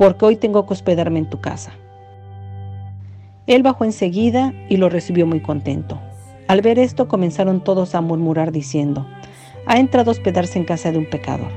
porque hoy tengo que hospedarme en tu casa. Él bajó enseguida y lo recibió muy contento. Al ver esto comenzaron todos a murmurar diciendo, ha entrado a hospedarse en casa de un pecador.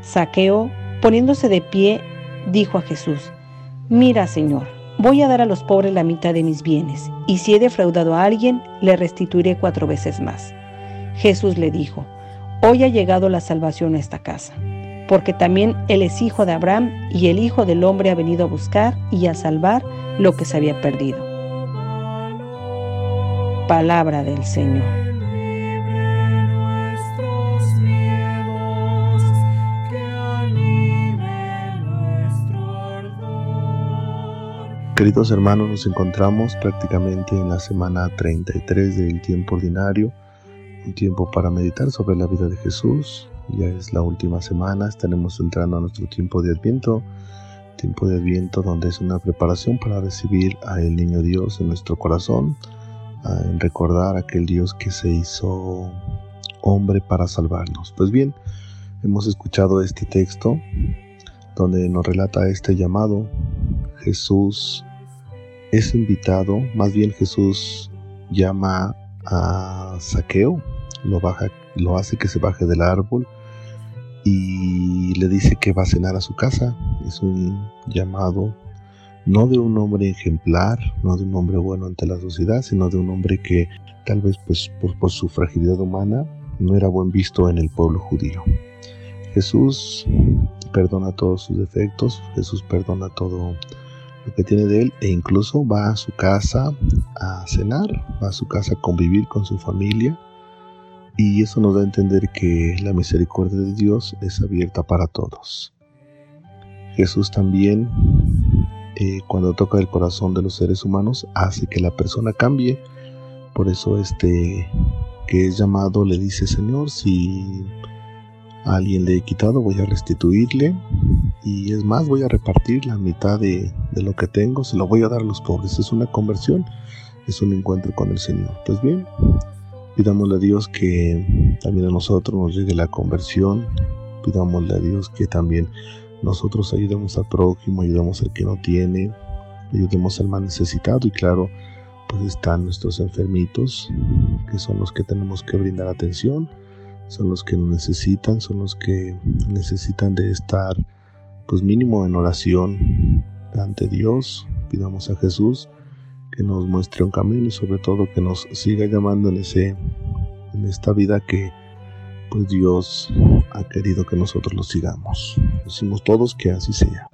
Saqueo, poniéndose de pie, dijo a Jesús, Mira, Señor, voy a dar a los pobres la mitad de mis bienes, y si he defraudado a alguien, le restituiré cuatro veces más. Jesús le dijo, Hoy ha llegado la salvación a esta casa, porque también Él es hijo de Abraham, y el Hijo del Hombre ha venido a buscar y a salvar lo que se había perdido. Palabra del Señor. Queridos hermanos, nos encontramos prácticamente en la semana 33 del tiempo ordinario, un tiempo para meditar sobre la vida de Jesús. Ya es la última semana, estaremos entrando a nuestro tiempo de Adviento, tiempo de Adviento donde es una preparación para recibir a el Niño Dios en nuestro corazón, en recordar a aquel Dios que se hizo hombre para salvarnos. Pues bien, hemos escuchado este texto donde nos relata este llamado. Jesús es invitado, más bien Jesús llama a Saqueo, lo, baja, lo hace que se baje del árbol y le dice que va a cenar a su casa. Es un llamado no de un hombre ejemplar, no de un hombre bueno ante la sociedad, sino de un hombre que tal vez pues por, por su fragilidad humana no era buen visto en el pueblo judío. Jesús perdona todos sus defectos, Jesús perdona todo lo que tiene de él e incluso va a su casa a cenar, va a su casa a convivir con su familia y eso nos da a entender que la misericordia de Dios es abierta para todos. Jesús también eh, cuando toca el corazón de los seres humanos hace que la persona cambie, por eso este que es llamado le dice Señor si a alguien le he quitado voy a restituirle y es más, voy a repartir la mitad de, lo que tengo, se lo voy a dar a los pobres. Es una conversión, es un encuentro con el Señor. Pues bien, pidámosle a Dios que también a nosotros nos llegue la conversión, pidámosle a Dios que también nosotros ayudemos al prójimo, ayudemos al que no tiene, ayudemos al más necesitado. Y claro, pues están nuestros enfermitos, que son los que tenemos que brindar atención, son los que nos necesitan, son los que necesitan de estar pues mínimo en oración ante Dios, pidamos a Jesús que nos muestre un camino y sobre todo que nos siga llamando en ese en esta vida que pues Dios ha querido que nosotros lo sigamos. Decimos todos que así sea.